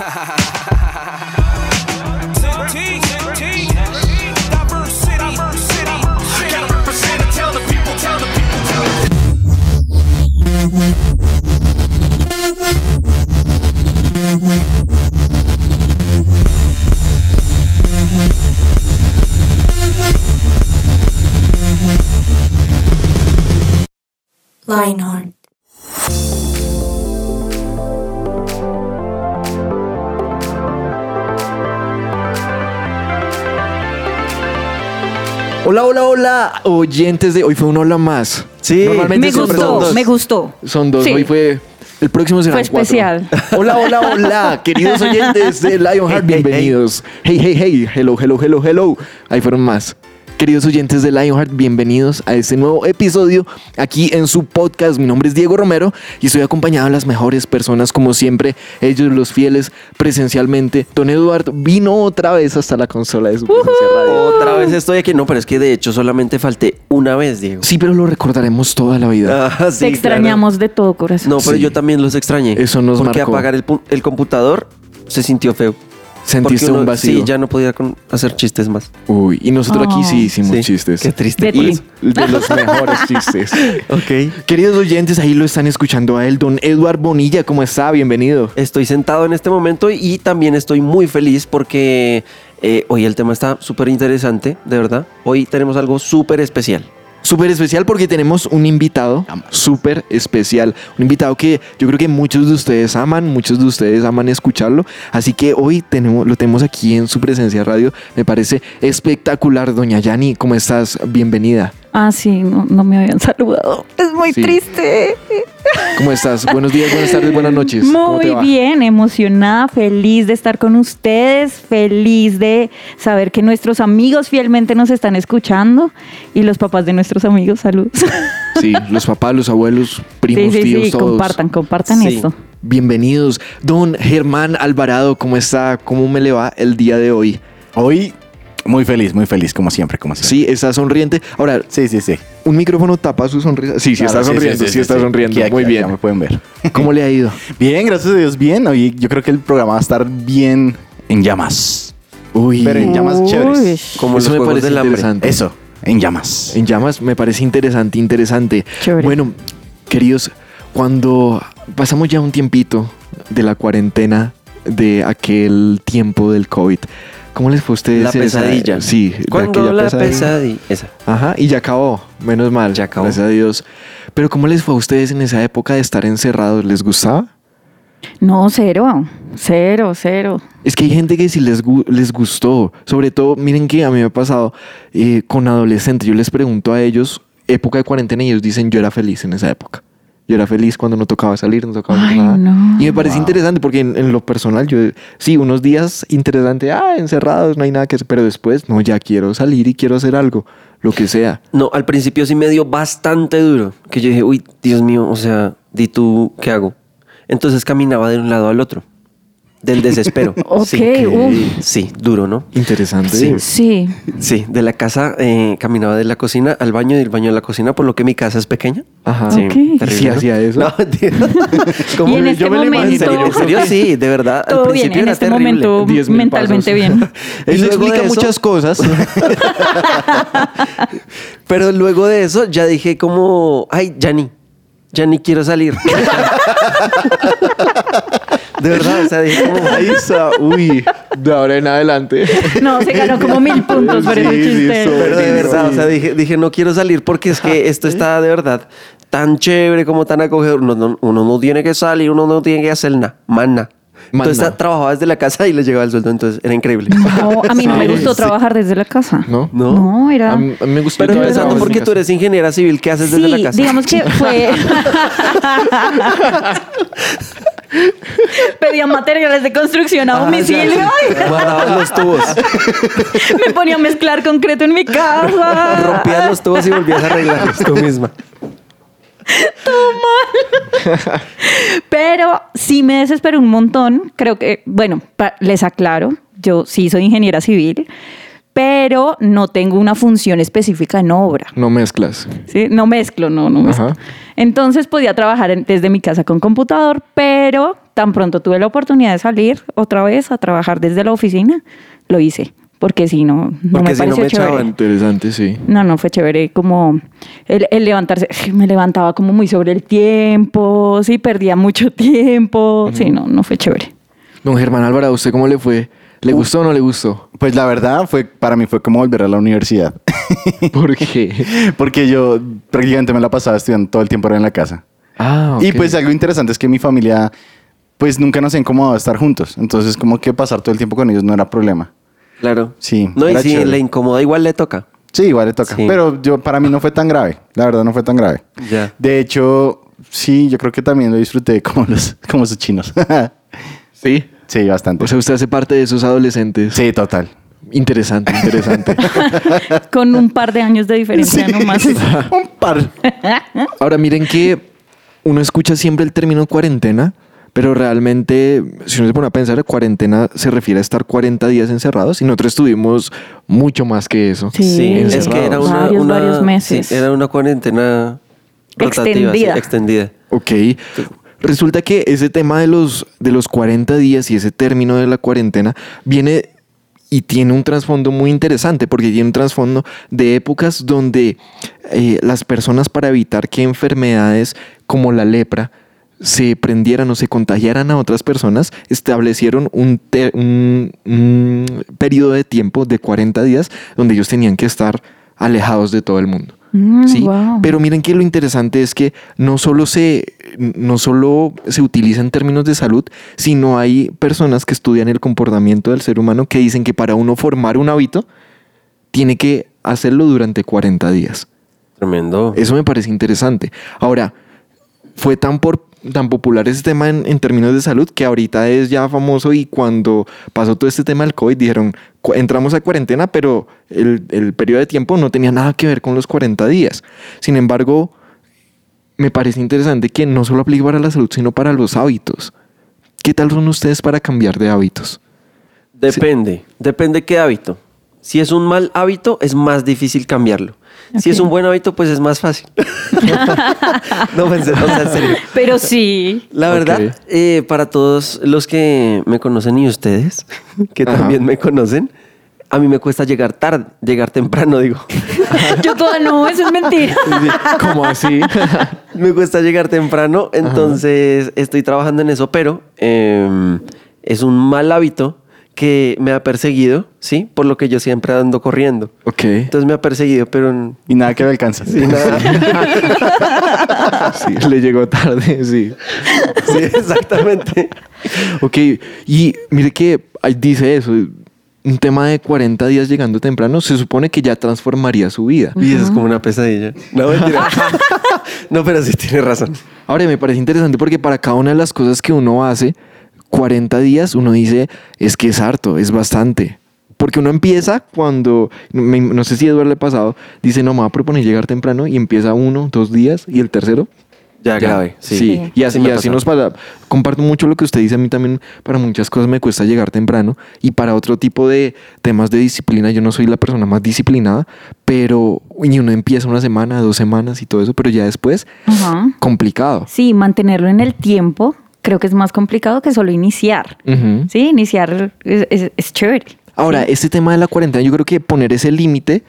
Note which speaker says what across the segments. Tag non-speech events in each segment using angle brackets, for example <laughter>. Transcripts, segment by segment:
Speaker 1: ha ha ha ha
Speaker 2: Hola, hola, hola, oyentes de hoy fue un hola más.
Speaker 3: Sí.
Speaker 2: Normalmente
Speaker 4: Me
Speaker 2: son
Speaker 4: gustó,
Speaker 2: dos.
Speaker 4: me gustó.
Speaker 2: Son dos,
Speaker 4: Sí.
Speaker 2: hoy fue el próximo será
Speaker 4: Fue especial. <laughs>
Speaker 2: Hola, hola, hola, queridos oyentes de <laughs> Lionheart, bienvenidos. Hey, hey, hey, hello, hello, hello, hello. Ahí fueron más. Queridos oyentes de Lionheart, bienvenidos a este nuevo episodio aquí en su podcast. Mi nombre es Diego Romero y estoy acompañado de las mejores personas, como siempre, ellos los fieles presencialmente. Don Eduardo vino otra vez hasta la consola de su presencia radio.
Speaker 3: Otra vez estoy aquí. No, pero es que de hecho solamente falté una vez, Diego.
Speaker 2: Sí, pero lo recordaremos toda la vida.
Speaker 3: Ah, sí,
Speaker 4: Te extrañamos de todo corazón.
Speaker 3: claro. No, pero
Speaker 2: Sí.
Speaker 3: yo también los extrañé.
Speaker 2: Eso nos
Speaker 3: Porque
Speaker 2: marcó.
Speaker 3: apagar el, el computador se sintió feo.
Speaker 2: Sentiste
Speaker 3: uno-
Speaker 2: un vacío.
Speaker 3: Sí, ya no podía con- hacer chistes más.
Speaker 2: Uy, y nosotros aquí sí hicimos
Speaker 3: Sí,
Speaker 2: chistes.
Speaker 3: Qué triste.
Speaker 4: De.
Speaker 2: De los <laughs> mejores chistes.
Speaker 3: Ok.
Speaker 2: Queridos oyentes, ahí lo están escuchando a él, don Eduard Bonilla. ¿Cómo está? Bienvenido.
Speaker 3: Estoy sentado en este momento y también estoy muy feliz porque eh, hoy el tema está súper interesante, de verdad. Hoy tenemos algo súper especial.
Speaker 2: Súper especial porque tenemos un invitado súper especial. Un invitado que yo creo que muchos de ustedes aman, muchos de ustedes aman escucharlo. Así que hoy tenemos, lo tenemos aquí en su presencia radio. Me parece espectacular. Doña Yani, ¿cómo estás? Bienvenida.
Speaker 4: Ah, sí, no, no me habían saludado. Es muy
Speaker 2: Sí.
Speaker 4: triste.
Speaker 2: ¿Cómo estás? Buenos días, buenas tardes, buenas noches. ¿Cómo te
Speaker 4: Muy
Speaker 2: va?
Speaker 4: bien, emocionada, feliz de estar con ustedes, feliz de saber que nuestros amigos fielmente nos están escuchando y los papás de nuestros amigos, saludos.
Speaker 2: Sí, los papás, los abuelos, primos,
Speaker 4: sí, sí,
Speaker 2: tíos,
Speaker 4: sí,
Speaker 2: todos.
Speaker 4: compartan, compartan
Speaker 3: Sí.
Speaker 4: esto.
Speaker 2: Bienvenidos. Don Germán Alvarado, ¿cómo está? ¿Cómo me le va el día de hoy?
Speaker 5: Hoy muy feliz, muy feliz, como siempre, como siempre.
Speaker 2: Sí, está sonriente. Ahora,
Speaker 5: sí, sí. sí.
Speaker 2: ¿un micrófono tapa su sonrisa? Sí, sí,
Speaker 5: Claro,
Speaker 2: está sonriendo, sí, está sonriendo.
Speaker 5: Aquí, aquí,
Speaker 2: Muy bien.
Speaker 5: ya me pueden ver.
Speaker 2: ¿Cómo le ha ido? <laughs>
Speaker 5: Bien, gracias a Dios, bien. Hoy yo creo que el programa va a estar bien en llamas.
Speaker 2: Uy,
Speaker 5: Pero en llamas chéveres.
Speaker 3: Como
Speaker 2: eso
Speaker 3: los
Speaker 2: me parece interesante.
Speaker 5: Eso, en llamas.
Speaker 2: En llamas me parece interesante, interesante.
Speaker 4: Chévere.
Speaker 2: Bueno, queridos, cuando pasamos ya un tiempito de la cuarentena, de aquel tiempo del COVID, ¿cómo les fue a ustedes?
Speaker 3: La
Speaker 2: esa-
Speaker 3: pesadilla.
Speaker 2: sí,
Speaker 3: Cuando la pesadilla. Esa.
Speaker 2: Ajá, y ya acabó, menos mal.
Speaker 3: Ya acabó.
Speaker 2: Gracias a Dios. Pero ¿cómo les fue a ustedes en esa época de estar encerrados? ¿Les gustaba?
Speaker 4: No, cero, cero, cero.
Speaker 2: Es que hay gente que sí les, gu- les gustó. Sobre todo, miren que a mí me ha pasado eh, con adolescentes. Yo les pregunto a ellos, época de cuarentena, y ellos dicen, yo era feliz en esa época. Yo era feliz cuando no tocaba salir, no tocaba
Speaker 4: Ay,
Speaker 2: nada.
Speaker 4: no.
Speaker 2: Y me parece interesante porque en, en lo personal, yo, sí, unos días interesante, ah, encerrados, no hay nada que hacer. Pero después, no, ya quiero salir y quiero hacer algo, lo que sea.
Speaker 3: No, al principio sí me dio bastante duro. Que yo dije, uy, Dios mío, o sea, di tú, ¿qué hago? Entonces caminaba de un lado al otro. Del desespero. <laughs>
Speaker 4: Ok,
Speaker 3: sí, sí, duro, ¿no?
Speaker 2: Interesante.
Speaker 3: Sí.
Speaker 4: Sí,
Speaker 3: Sí, de la casa eh, caminaba de la cocina al baño y del baño a la cocina, por lo que mi casa es pequeña.
Speaker 2: Ajá.
Speaker 3: Sí,
Speaker 4: Ok.
Speaker 3: terrible,
Speaker 2: ¿Sí
Speaker 3: ¿no?
Speaker 2: hacía eso? <laughs>
Speaker 3: No, mentira. <laughs> ¿Cómo
Speaker 4: Y en este
Speaker 3: yo me lo imagino.
Speaker 4: momento-
Speaker 3: ¿En serio? Sí, de verdad. al
Speaker 4: todo bien,
Speaker 3: principio
Speaker 4: en
Speaker 3: era
Speaker 4: este
Speaker 3: terrible.
Speaker 4: momento
Speaker 2: 10.000
Speaker 4: mentalmente
Speaker 2: pasos.
Speaker 4: bien.
Speaker 2: Eso explica
Speaker 3: eso-
Speaker 2: muchas cosas.
Speaker 3: Pero luego de eso ya dije como, ay, ya ni, ya ni quiero salir. De verdad, o sea, dije como,
Speaker 2: Ahí está. Uy, de ahora en adelante.
Speaker 4: No, se ganó como mil puntos por
Speaker 2: Sí,
Speaker 4: ese
Speaker 2: sí,
Speaker 4: chiste.
Speaker 2: eso.
Speaker 3: pero de
Speaker 2: Sí,
Speaker 3: verdad,
Speaker 2: sí.
Speaker 3: o sea, dije, dije, no quiero salir porque es que esto está de verdad tan chévere como tan acogedor. Uno no, uno no tiene que salir, uno no tiene que hacer nada, más nada. Entonces trabajaba desde la casa y le llegaba el sueldo, entonces era increíble.
Speaker 4: No, a mí no me
Speaker 2: Sí,
Speaker 4: gustó
Speaker 2: sí.
Speaker 4: trabajar desde la casa.
Speaker 2: ¿No?
Speaker 3: ¿No?
Speaker 4: No, era...
Speaker 2: A mí, a mí me gustó.
Speaker 3: Pero
Speaker 2: eso.
Speaker 3: porque tú eres ingeniera civil, ¿qué haces desde
Speaker 4: Sí,
Speaker 3: la casa?
Speaker 4: digamos que fue... <laughs> <laughs> Pedía materiales de construcción a
Speaker 3: Ah,
Speaker 4: domicilio.
Speaker 3: Guardaban los tubos, <laughs>
Speaker 4: me ponía a mezclar concreto en mi casa.
Speaker 3: rompías los tubos y volvías a arreglarlos tú misma.
Speaker 4: Pero sí me desesperó un montón. Creo que, bueno, les aclaro, yo sí soy ingeniera civil, pero no tengo una función específica en obra.
Speaker 2: No mezclas.
Speaker 4: ¿sí? No mezclo, no, no mezclo.
Speaker 2: Ajá.
Speaker 4: Entonces podía trabajar en- desde mi casa con computador, pero tan pronto tuve la oportunidad de salir otra vez a trabajar desde la oficina, lo hice. Porque si no, no
Speaker 3: Porque
Speaker 4: me
Speaker 3: si no me
Speaker 4: chévere.
Speaker 3: echaban.
Speaker 2: Interesante, sí.
Speaker 4: No, no, fue chévere como el, el levantarse. <laughs> Me levantaba como muy sobre el tiempo, sí, perdía mucho <laughs> tiempo. Sí, no, no fue chévere.
Speaker 2: Don Germán Álvaro, ¿a usted cómo le fue? ¿Le gustó o no le gustó?
Speaker 5: Pues la verdad fue para mí fue como volver a la universidad. <laughs>
Speaker 2: ¿Por qué? <laughs>
Speaker 5: Porque yo prácticamente me la pasaba estudiando todo el tiempo era en la casa.
Speaker 2: Ah,
Speaker 5: Y pues algo interesante es que mi familia pues nunca nos ha incomodado estar juntos. Entonces como que pasar todo el tiempo con ellos no era problema.
Speaker 3: Claro.
Speaker 5: Sí,
Speaker 3: No, y si
Speaker 5: chévere.
Speaker 3: le incomoda, igual le toca.
Speaker 5: Sí, igual le toca.
Speaker 3: Sí.
Speaker 5: Pero yo para mí no fue tan grave. La verdad no fue tan grave.
Speaker 3: Ya.
Speaker 5: De hecho, sí, yo creo que también lo disfruté como los, como esos chinos. <laughs>
Speaker 2: Sí.
Speaker 5: Sí, bastante.
Speaker 2: O sea, usted hace parte de esos adolescentes.
Speaker 5: sí, total.
Speaker 2: Interesante, interesante. <laughs>
Speaker 4: Con un par de años de diferencia nomás. <laughs>
Speaker 5: Un par. <laughs>
Speaker 2: Ahora miren que uno escucha siempre el término cuarentena, pero realmente, si uno se pone a pensar, cuarentena se refiere a estar 40 días encerrados y nosotros estuvimos mucho más que eso.
Speaker 4: Sí,
Speaker 3: Sí, es que era una,
Speaker 4: Varios,
Speaker 3: una-
Speaker 4: varios meses.
Speaker 3: sí, era una cuarentena rotativa,
Speaker 4: Extendida.
Speaker 3: sí, extendida.
Speaker 2: Ok. Resulta que ese tema de los, de los 40 días y ese término de la cuarentena viene y tiene un trasfondo muy interesante porque tiene un trasfondo de épocas donde eh, las personas para evitar que enfermedades como la lepra se prendieran o se contagiaran a otras personas, establecieron un, te- un, un periodo de tiempo de 40 días donde ellos tenían que estar alejados de todo el mundo.
Speaker 4: Mm,
Speaker 2: ¿sí?
Speaker 4: wow.
Speaker 2: Pero miren que lo interesante es que no solo, se, no solo se utiliza en términos de salud, sino hay personas que estudian el comportamiento del ser humano que dicen que para uno formar un hábito, tiene que hacerlo durante 40 días.
Speaker 3: Tremendo.
Speaker 2: Eso me parece interesante. Ahora, fue tan, por, tan popular ese tema en, términos de salud que ahorita es ya famoso y cuando pasó todo este tema del COVID dijeron, "Cu- entramos a cuarentena, pero el, periodo de tiempo no tenía nada que ver con los 40 días. Sin embargo, me parece interesante que no solo aplique para la salud, sino para los hábitos. ¿Qué tal son ustedes para cambiar de hábitos?
Speaker 3: Depende, depende qué hábito. Si es un mal hábito, es más difícil cambiarlo. Si es un buen hábito, pues es más fácil. <laughs> no, o sea, en serio.
Speaker 4: Pero sí.
Speaker 3: La verdad, eh, para todos los que me conocen y ustedes, <laughs> que
Speaker 2: Ajá.
Speaker 3: también me conocen, a mí me cuesta llegar tarde, llegar temprano, digo. <laughs>
Speaker 4: Yo toda no, eso es mentira.
Speaker 2: ¿Cómo así?
Speaker 3: me cuesta llegar temprano, entonces estoy trabajando en eso, pero eh, es un mal hábito que me ha perseguido, ¿sí? Por lo que yo siempre ando corriendo.
Speaker 2: ok.
Speaker 3: Entonces me ha perseguido, pero
Speaker 5: Y nada que me alcanza.
Speaker 3: sin nada. <laughs>
Speaker 2: Sí, le llegó tarde, <laughs> sí.
Speaker 3: sí, exactamente.
Speaker 2: Ok, y mire que dice eso, un tema de 40 días llegando temprano, se supone que ya transformaría su vida.
Speaker 3: Y eso es como una pesadilla. No, mentira. <laughs> no, pero sí tiene razón.
Speaker 2: Ahora, me parece interesante porque para cada una de las cosas que uno hace, 40 días, uno dice, es que es harto, es bastante. Porque uno empieza cuando, me- no sé si a Eduardo le ha pasado, dice, no, me va a proponer llegar temprano y empieza uno, dos días y el tercero
Speaker 3: Ya, grave. Sí.
Speaker 2: Sí, y así,
Speaker 3: Sí
Speaker 2: y así nos pasa. Comparto mucho lo que usted dice. A mí también, para muchas cosas me cuesta llegar temprano. Y para otro tipo de temas de disciplina, yo no soy la persona más disciplinada. Pero y uno empieza una semana, dos semanas y todo eso. Pero ya después,
Speaker 4: Ajá.
Speaker 2: complicado.
Speaker 4: Sí, mantenerlo en el tiempo creo que es más complicado que solo iniciar.
Speaker 2: Ujú.
Speaker 4: Sí, iniciar es, es- es chévere.
Speaker 2: Ahora, este tema de la cuarentena, yo creo que poner ese límite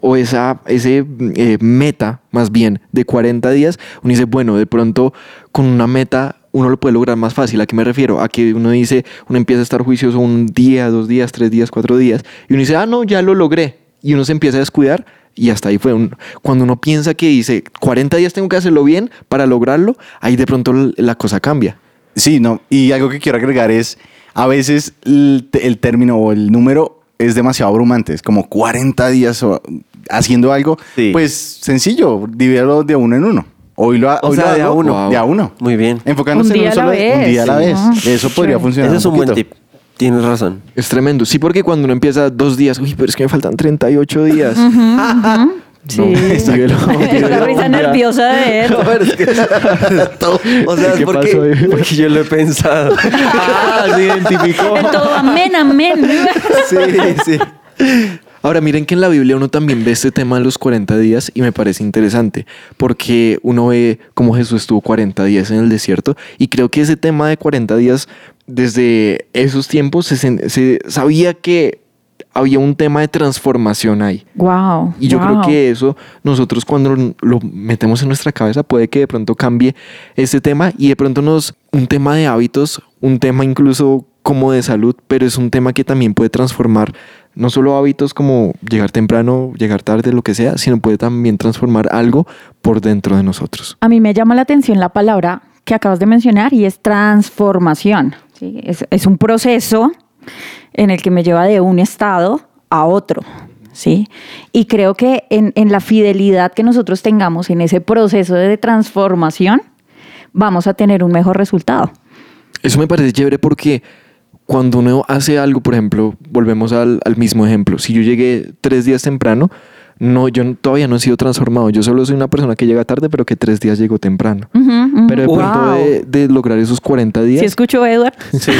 Speaker 2: o esa ese eh, meta, más bien, de 40 días, uno dice, bueno, de pronto con una meta uno lo puede lograr más fácil. ¿A qué me refiero? A que uno dice, uno empieza a estar juicioso un día, dos días, tres días, cuatro días, y uno dice, ah, no, ya lo logré. Y uno se empieza a descuidar y hasta ahí fue. Un- Cuando uno piensa que dice, 40 días tengo que hacerlo bien para lograrlo, ahí de pronto la cosa cambia.
Speaker 5: Sí, no. Y algo que quiero agregar es, a veces el, término o el número es demasiado abrumante. Es como 40 días o- haciendo algo.
Speaker 3: Sí.
Speaker 5: Pues sencillo, divídelo de uno en uno. Hoy lo, ha-
Speaker 3: O
Speaker 5: hoy
Speaker 3: sea,
Speaker 5: lo
Speaker 3: de a uno.
Speaker 5: De a uno.
Speaker 3: Muy bien.
Speaker 5: Enfocándose
Speaker 4: Un día
Speaker 5: en
Speaker 4: a
Speaker 5: un
Speaker 4: la
Speaker 5: solo un
Speaker 4: vez.
Speaker 5: día a la vez.
Speaker 4: Ah,
Speaker 5: Eso podría funcionar.
Speaker 3: Ese es un buen
Speaker 5: poquito.
Speaker 3: tip. Tienes razón.
Speaker 2: Es tremendo. Sí, porque cuando uno empieza dos días, uy, pero es que me faltan 38 días. <laughs>
Speaker 4: Sí.
Speaker 2: No, dígelo,
Speaker 4: Esa
Speaker 2: dígelo,
Speaker 4: risa nerviosa de <laughs> él.
Speaker 3: No, pero es que- <laughs> o sea,
Speaker 2: ¿Qué
Speaker 3: es porque, porque yo lo he pensado.
Speaker 2: Ah, se identificó.
Speaker 4: El todo amén, amén.
Speaker 3: Sí, sí.
Speaker 2: Ahora miren que en la Biblia uno también ve este tema de los 40 días y me parece interesante porque uno ve cómo Jesús estuvo 40 días en el desierto y creo que ese tema de 40 días desde esos tiempos se, sabía que había un tema de transformación ahí.
Speaker 4: Wow.
Speaker 2: Y yo creo que eso nosotros cuando lo metemos en nuestra cabeza puede que de pronto cambie ese tema y de pronto nos un tema de hábitos, un tema incluso como de salud, pero es un tema que también puede transformar no solo hábitos como llegar temprano, llegar tarde, lo que sea, sino puede también transformar algo por dentro de nosotros.
Speaker 4: A mí me llama la atención la palabra que acabas de mencionar y es transformación. ¿Sí? Es, es un proceso en el que me lleva de un estado a otro. ¿sí? Y creo que en, en la fidelidad que nosotros tengamos en ese proceso de transformación, vamos a tener un mejor resultado.
Speaker 2: Eso me parece chévere porque cuando uno hace algo, por ejemplo, volvemos al, al mismo ejemplo. Si yo llegué tres días temprano, no, yo no- todavía no he sido transformado. Yo solo soy una persona que llega tarde, pero que tres días llegó temprano. Pero de pronto
Speaker 4: Wow.
Speaker 2: de, de lograr esos 40 días.
Speaker 4: ¿Sí escuchó, Edward?
Speaker 3: Sí.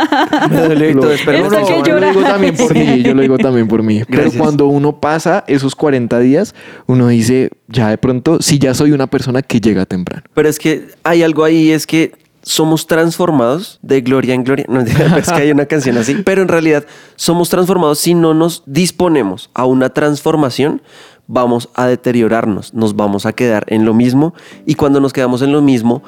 Speaker 3: <laughs> Me duele
Speaker 2: lo-
Speaker 3: espero no,
Speaker 4: que
Speaker 2: yo lo digo también por <laughs> mí, yo lo digo también por mí. Pero cuando uno pasa esos 40 días, uno dice, ya de pronto, si ya soy una persona que llega temprano.
Speaker 3: Pero es que hay algo ahí, es que somos transformados de gloria en gloria. <laughs> No, es que hay una canción así. Pero en realidad somos transformados si no nos disponemos a una transformación. Vamos a deteriorarnos, nos vamos a quedar en lo mismo y cuando nos quedamos en lo mismo,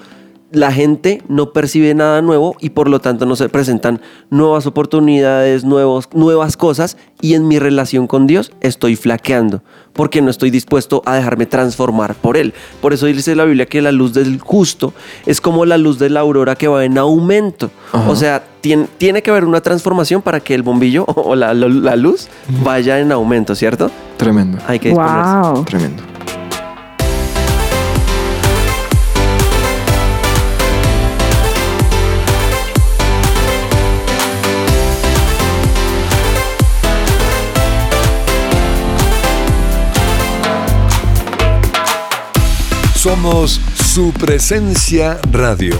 Speaker 3: la gente no percibe nada nuevo y por lo tanto no se presentan nuevas oportunidades, nuevos, nuevas cosas y en mi relación con Dios estoy flaqueando porque no estoy dispuesto a dejarme transformar por Él. Por eso dice la Biblia que la luz del justo es como la luz de la aurora que va en aumento.
Speaker 2: Ajá.
Speaker 3: O sea, tiene, tiene que haber una transformación para que el bombillo <laughs> o la, la- la luz vaya en aumento, ¿cierto?
Speaker 2: Tremendo.
Speaker 3: Hay que disponerse.
Speaker 4: Wow.
Speaker 2: Tremendo.
Speaker 1: Somos su presencia radio.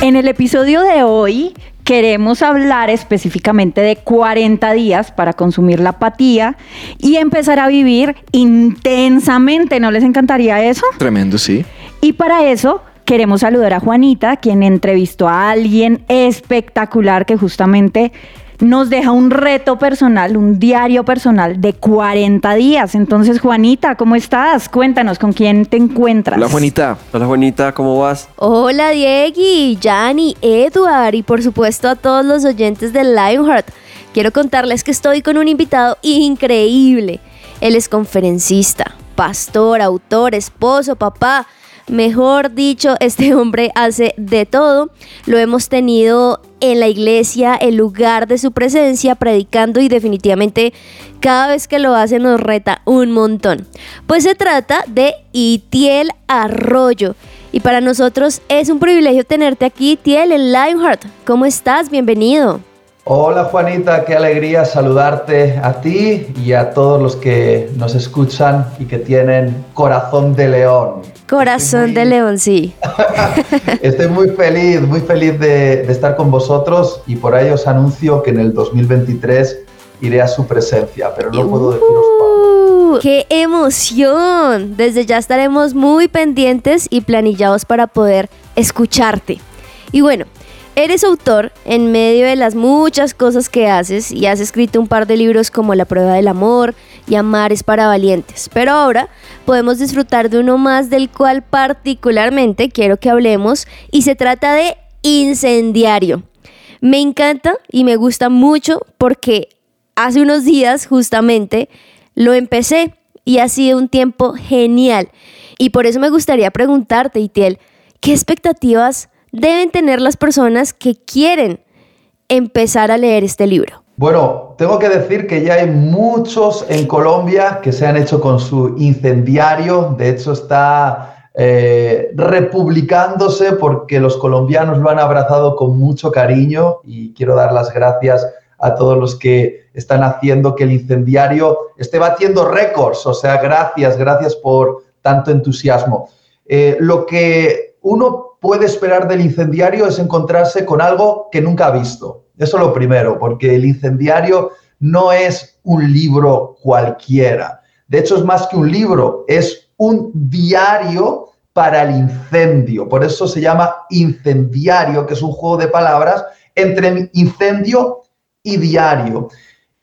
Speaker 4: En el episodio de hoy queremos hablar específicamente de 40 días para consumir la apatía y empezar a vivir intensamente. ¿No les encantaría eso?
Speaker 2: Tremendo, sí.
Speaker 4: Y para eso queremos saludar a Juanita, quien entrevistó a alguien espectacular que justamente nos deja un reto personal, un diario personal de 40 días. Entonces, Juanita, ¿cómo estás? Cuéntanos con quién te encuentras.
Speaker 2: Hola, Juanita.
Speaker 3: Hola Juanita, ¿cómo vas?
Speaker 6: Hola Diegui, Yanni, Edward y por supuesto a todos los oyentes de Lionheart. Quiero contarles que estoy con un invitado increíble. Él es conferencista, pastor, autor, esposo, papá. Mejor dicho, <laughs> este hombre hace de todo. Lo hemos tenido en la iglesia, el lugar de su presencia, predicando y definitivamente cada vez que lo hace nos reta un montón. Pues se trata de Itiel Arroyo. Y para nosotros es un privilegio tenerte aquí, Itiel, en Lionheart. ¿Cómo estás? Bienvenido.
Speaker 7: Hola Juanita, qué alegría saludarte a ti y a todos los que nos escuchan y que tienen corazón de león.
Speaker 6: Corazón de león, sí. <laughs>
Speaker 7: Estoy muy feliz, muy feliz de, de estar con vosotros y por ahí os anuncio que en el 2023 iré a su presencia, pero no puedo deciros cuándo.
Speaker 6: Uh, ¡Qué emoción! Desde ya estaremos muy pendientes y planillados para poder escucharte. Y bueno, eres autor en medio de las muchas cosas que haces y has escrito un par de libros como La prueba del amor y Amar es para valientes. Pero ahora podemos disfrutar de uno más del cual particularmente quiero que hablemos y se trata de Incendiario. Me encanta y me gusta mucho porque hace unos días justamente lo empecé y ha sido un tiempo genial. Y por eso me gustaría preguntarte, Itiel, ¿qué expectativas deben tener las personas que quieren empezar a leer este libro?
Speaker 7: Bueno, tengo que decir que ya hay muchos en Colombia que se han hecho con su incendiario. De hecho, está eh, republicándose porque los colombianos lo han abrazado con mucho cariño y quiero dar las gracias a todos los que están haciendo que el incendiario esté batiendo récords. O sea, gracias, gracias por tanto entusiasmo. Eh, lo que uno puede esperar del incendiario es encontrarse con algo que nunca ha visto. Eso lo primero, porque el incendiario no es un libro cualquiera. De hecho, es más que un libro, es un diario para el incendio. Por eso se llama incendiario, que es un juego de palabras entre incendio y diario.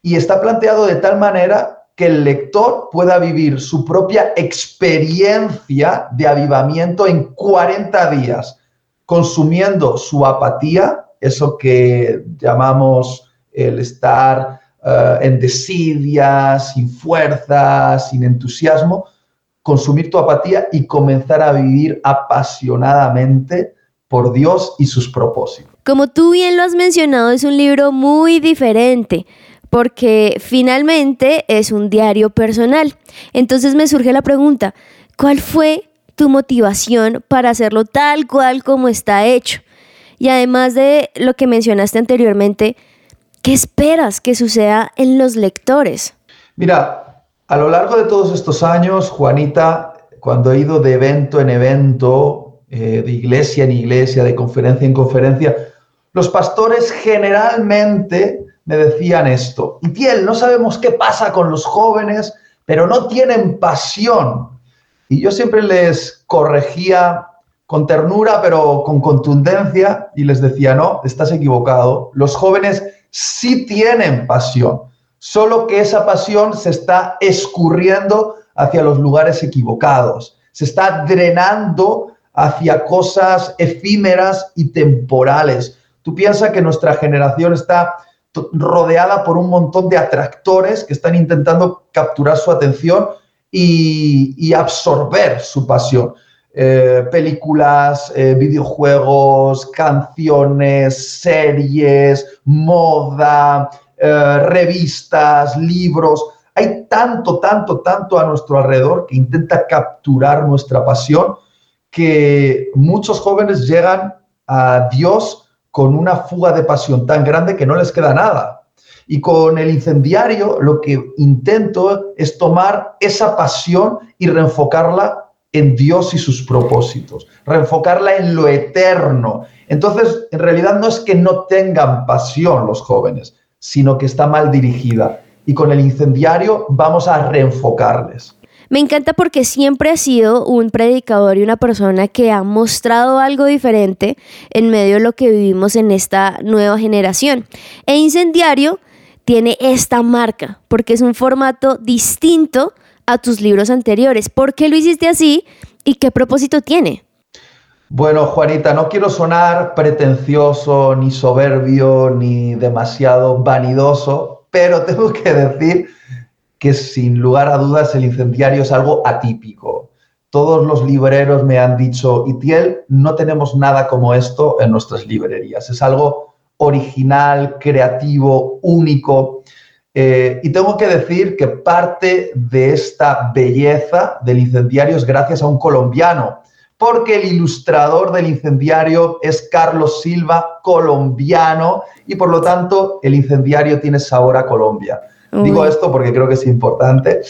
Speaker 7: Y está planteado de tal manera que el lector pueda vivir su propia experiencia de avivamiento en 40 días, consumiendo su apatía, eso que llamamos el estar eh, en desidia, sin fuerza, sin entusiasmo, consumir tu apatía y comenzar a vivir apasionadamente por Dios y sus propósitos.
Speaker 6: Como tú bien lo has mencionado, es un libro muy diferente porque finalmente es un diario personal. Entonces me surge la pregunta, ¿cuál fue tu motivación para hacerlo tal cual como está hecho? Y además de lo que mencionaste anteriormente, ¿qué esperas que suceda en los lectores?
Speaker 7: Mira, a lo largo de todos estos años, Juanita, cuando he ido de evento en evento, eh, de iglesia en iglesia, de conferencia en conferencia, los pastores generalmente me decían esto, y Tiel, no sabemos qué pasa con los jóvenes, pero no tienen pasión. Y yo siempre les corregía con ternura, pero con contundencia, y les decía, no, estás equivocado. Los jóvenes sí tienen pasión, solo que esa pasión se está escurriendo hacia los lugares equivocados, se está drenando hacia cosas efímeras y temporales. Tú piensas que nuestra generación está rodeada por un montón de atractores que están intentando capturar su atención y, absorber su pasión. Eh, películas, eh, videojuegos, canciones, series, moda, eh, revistas, libros. Hay tanto, tanto, tanto a nuestro alrededor que intenta capturar nuestra pasión que muchos jóvenes llegan a Dios con una fuga de pasión tan grande que no les queda nada. Y con el incendiario lo que intento es tomar esa pasión y reenfocarla en Dios y sus propósitos, reenfocarla en lo eterno. Entonces, en realidad no es que no tengan pasión los jóvenes, sino que está mal dirigida. Y con el incendiario vamos a reenfocarles.
Speaker 6: Me encanta porque siempre ha sido un predicador y una persona que ha mostrado algo diferente en medio de lo que vivimos en esta nueva generación. E Incendiario tiene esta marca porque es un formato distinto a tus libros anteriores. ¿Por qué lo hiciste así y qué propósito tiene?
Speaker 7: Bueno, Juanita, no quiero sonar pretencioso, ni soberbio, ni demasiado vanidoso, pero <laughs> tengo que decir que sin lugar a dudas el incendiario es algo atípico. Todos los libreros me han dicho, Itiel, no tenemos nada como esto en nuestras librerías. Es algo original, creativo, único. Eh, y tengo que decir que parte de esta belleza del incendiario es gracias a un colombiano, porque el ilustrador del incendiario es Carlos Silva, colombiano, y por lo tanto el incendiario tiene sabor a Colombia. Digo esto porque creo que es importante.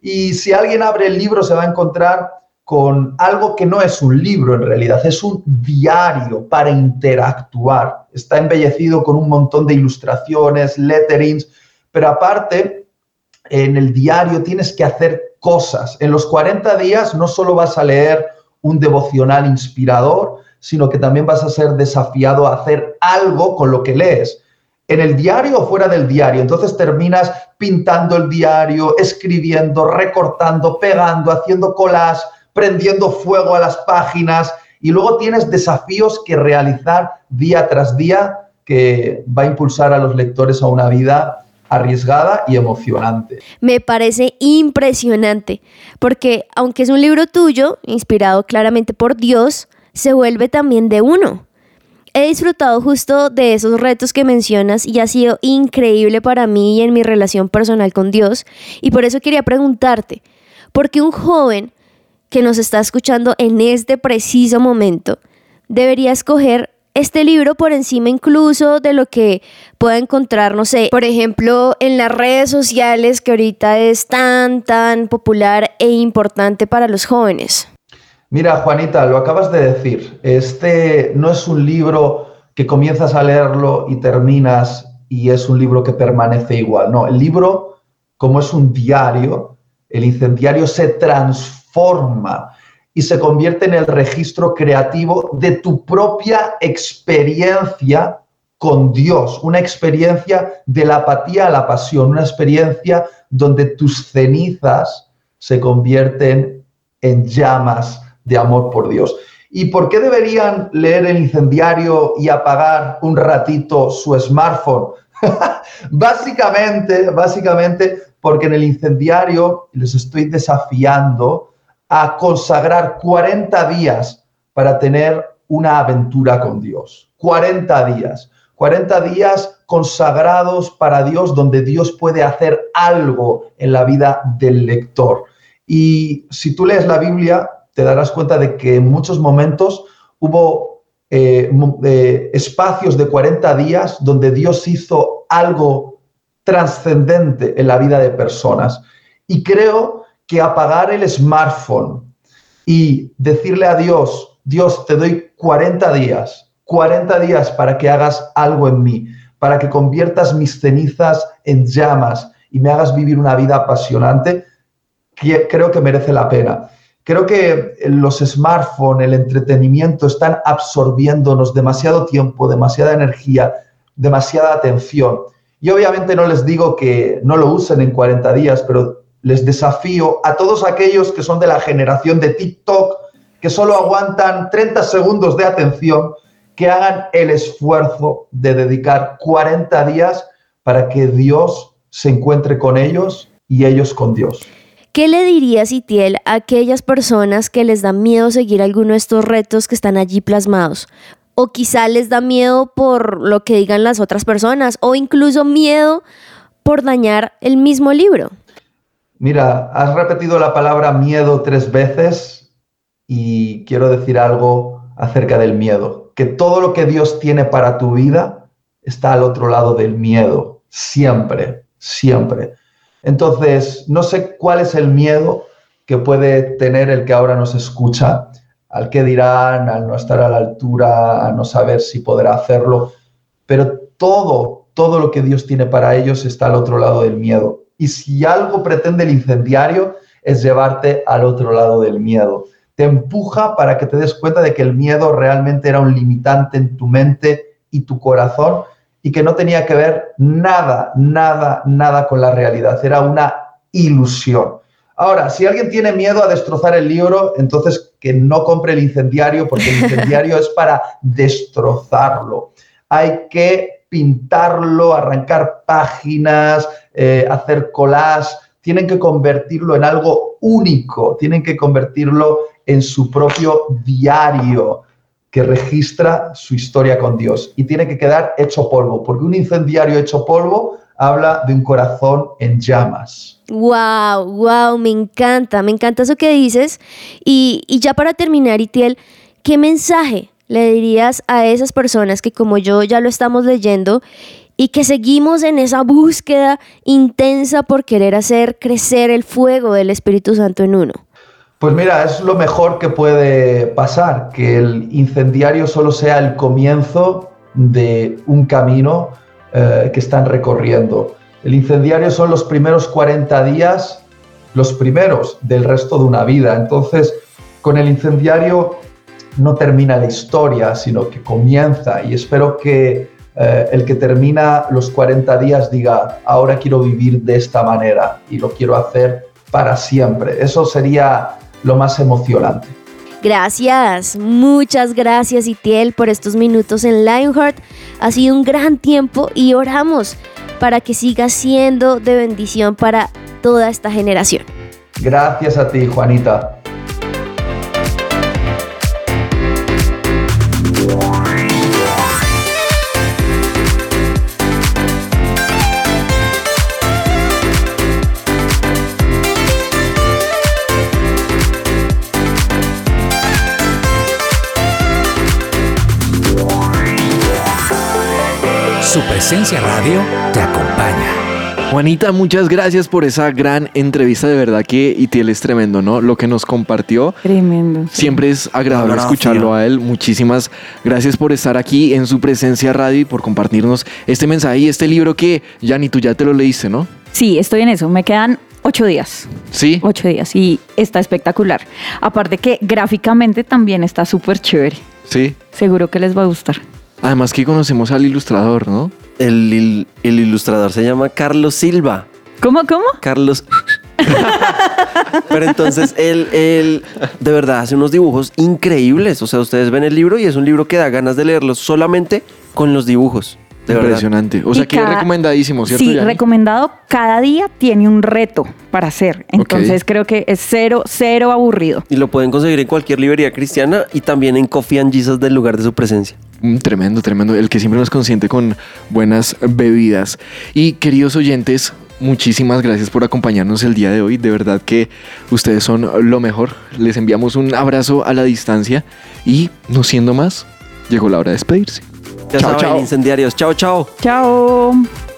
Speaker 7: Y si alguien abre el libro se va a encontrar con algo que no es un libro en realidad, es un diario para interactuar. Está embellecido con un montón de ilustraciones, letterings, pero aparte, en el diario tienes que hacer cosas. En los 40 días no solo vas a leer un devocional inspirador, sino que también vas a ser desafiado a hacer algo con lo que lees en el diario o fuera del diario. Entonces terminas pintando el diario, escribiendo, recortando, pegando, haciendo colas, prendiendo fuego a las páginas y luego tienes desafíos que realizar día tras día que va a impulsar a los lectores a una vida arriesgada y emocionante.
Speaker 6: Me parece impresionante, porque aunque es un libro tuyo, inspirado claramente por Dios, se vuelve también de uno. He disfrutado justo de esos retos que mencionas y ha sido increíble para mí y en mi relación personal con Dios. Y por eso quería preguntarte, ¿por qué un joven que nos está escuchando en este preciso momento debería escoger este libro por encima incluso de lo que pueda encontrar, no sé, por ejemplo, en las redes sociales que ahorita es tan, tan popular e importante para los jóvenes?
Speaker 7: Mira, Juanita, lo acabas de decir. Este no es un libro que comienzas a leerlo y terminas y es un libro que permanece igual. No, el libro como es un diario, el incendiario se transforma y se convierte en el registro creativo de tu propia experiencia con Dios, una experiencia de la apatía a la pasión, una experiencia donde tus cenizas se convierten en llamas de amor por Dios. ¿Y por qué deberían leer el incendiario y apagar un ratito su smartphone? <laughs> básicamente, básicamente porque en el incendiario les estoy desafiando a consagrar 40 días para tener una aventura con Dios. 40 días. 40 días consagrados para Dios donde Dios puede hacer algo en la vida del lector. Y si tú lees la Biblia, te darás cuenta de que en muchos momentos hubo eh, eh, espacios de 40 días donde Dios hizo algo trascendente en la vida de personas. Y creo que apagar el smartphone y decirle a Dios, Dios, te doy 40 días, 40 días para que hagas algo en mí, para que conviertas mis cenizas en llamas y me hagas vivir una vida apasionante, creo que merece la pena. Creo que los smartphones, el entretenimiento están absorbiéndonos demasiado tiempo, demasiada energía, demasiada atención. Y obviamente no les digo que no lo usen en 40 días, pero les desafío a todos aquellos que son de la generación de TikTok, que solo aguantan 30 segundos de atención, que hagan el esfuerzo de dedicar 40 días para que Dios se encuentre con ellos y ellos con Dios.
Speaker 6: ¿Qué le dirías, Itiel, a aquellas personas que les da miedo seguir alguno de estos retos que están allí plasmados? O quizá les da miedo por lo que digan las otras personas, o incluso miedo por dañar el mismo libro.
Speaker 7: Mira, has repetido la palabra miedo tres veces y quiero decir algo acerca del miedo. Que todo lo que Dios tiene para tu vida está al otro lado del miedo, siempre, siempre. Entonces, no sé cuál es el miedo que puede tener el que ahora nos escucha, al que dirán, al no estar a la altura, a no saber si podrá hacerlo, pero todo, todo lo que Dios tiene para ellos está al otro lado del miedo. Y si algo pretende el incendiario es llevarte al otro lado del miedo. Te empuja para que te des cuenta de que el miedo realmente era un limitante en tu mente y tu corazón y que no tenía que ver nada, nada, nada con la realidad. Era una ilusión. Ahora, si alguien tiene miedo a destrozar el libro, entonces que no compre el incendiario, porque el incendiario <laughs> es para destrozarlo. Hay que pintarlo, arrancar páginas, eh, hacer collage. Tienen que convertirlo en algo único, tienen que convertirlo en su propio diario que registra su historia con Dios y tiene que quedar hecho polvo, porque un incendiario hecho polvo habla de un corazón en llamas.
Speaker 6: Wow, wow, me encanta, me encanta eso que dices. Y, y ya para terminar, Itiel, ¿qué mensaje le dirías a esas personas que como yo ya lo estamos leyendo y que seguimos en esa búsqueda intensa por querer hacer crecer el fuego del Espíritu Santo en uno?
Speaker 7: Pues mira, es lo mejor que puede pasar, que el incendiario solo sea el comienzo de un camino eh, que están recorriendo. El incendiario son los primeros 40 días, los primeros del resto de una vida. Entonces, con el incendiario no termina la historia, sino que comienza y espero que eh, el que termina los 40 días diga, ahora quiero vivir de esta manera y lo quiero hacer para siempre. Eso sería lo más emocionante.
Speaker 6: Gracias, muchas gracias Itiel por estos minutos en Lionheart. Ha sido un gran tiempo y oramos para que siga siendo de bendición para toda esta generación.
Speaker 7: Gracias a ti, Juanita.
Speaker 1: Su presencia radio te acompaña.
Speaker 2: Juanita, muchas gracias por esa gran entrevista. De verdad que Itiel es tremendo, ¿no? Lo que nos compartió.
Speaker 4: Tremendo.
Speaker 2: Siempre es agradable
Speaker 3: Gracias.
Speaker 2: escucharlo a él. Muchísimas gracias por estar aquí en su presencia radio y por compartirnos este mensaje y este libro que, Yanni, tú ya te lo leíste, ¿no?
Speaker 4: Sí, estoy en eso. Me quedan ocho días.
Speaker 2: Sí.
Speaker 4: Ocho días y está espectacular. Aparte que gráficamente también está súper chévere.
Speaker 2: Sí.
Speaker 4: Seguro que les va a gustar.
Speaker 2: Además que conocemos al ilustrador, ¿no?
Speaker 3: El, il- el ilustrador se llama Carlos Silva.
Speaker 4: ¿Cómo, cómo?
Speaker 3: Carlos. <laughs> Pero entonces él, él de verdad hace unos dibujos increíbles. O sea, ustedes ven el libro y es un libro que da ganas de leerlo solamente con los dibujos. De verdad.
Speaker 2: Impresionante. O sea
Speaker 4: Y
Speaker 2: que
Speaker 4: cada-
Speaker 2: recomendadísimo, ¿cierto?
Speaker 4: Sí,
Speaker 2: Yanni?
Speaker 4: recomendado. Cada día tiene un reto para hacer. Entonces creo que es cero, cero aburrido.
Speaker 3: Y lo pueden conseguir en cualquier librería cristiana y también en Coffee and Jesus del lugar de su presencia.
Speaker 2: Mm, Tremendo, tremendo. El que siempre nos consiente con buenas bebidas. Y queridos oyentes, muchísimas gracias por acompañarnos el día de hoy. De verdad que ustedes son lo mejor. Les enviamos un abrazo a la distancia y no siendo más, llegó la hora de despedirse.
Speaker 3: Ya
Speaker 2: Chao,
Speaker 3: saben,
Speaker 2: chao.
Speaker 3: incendiarios. Chao, chao.
Speaker 4: Chao.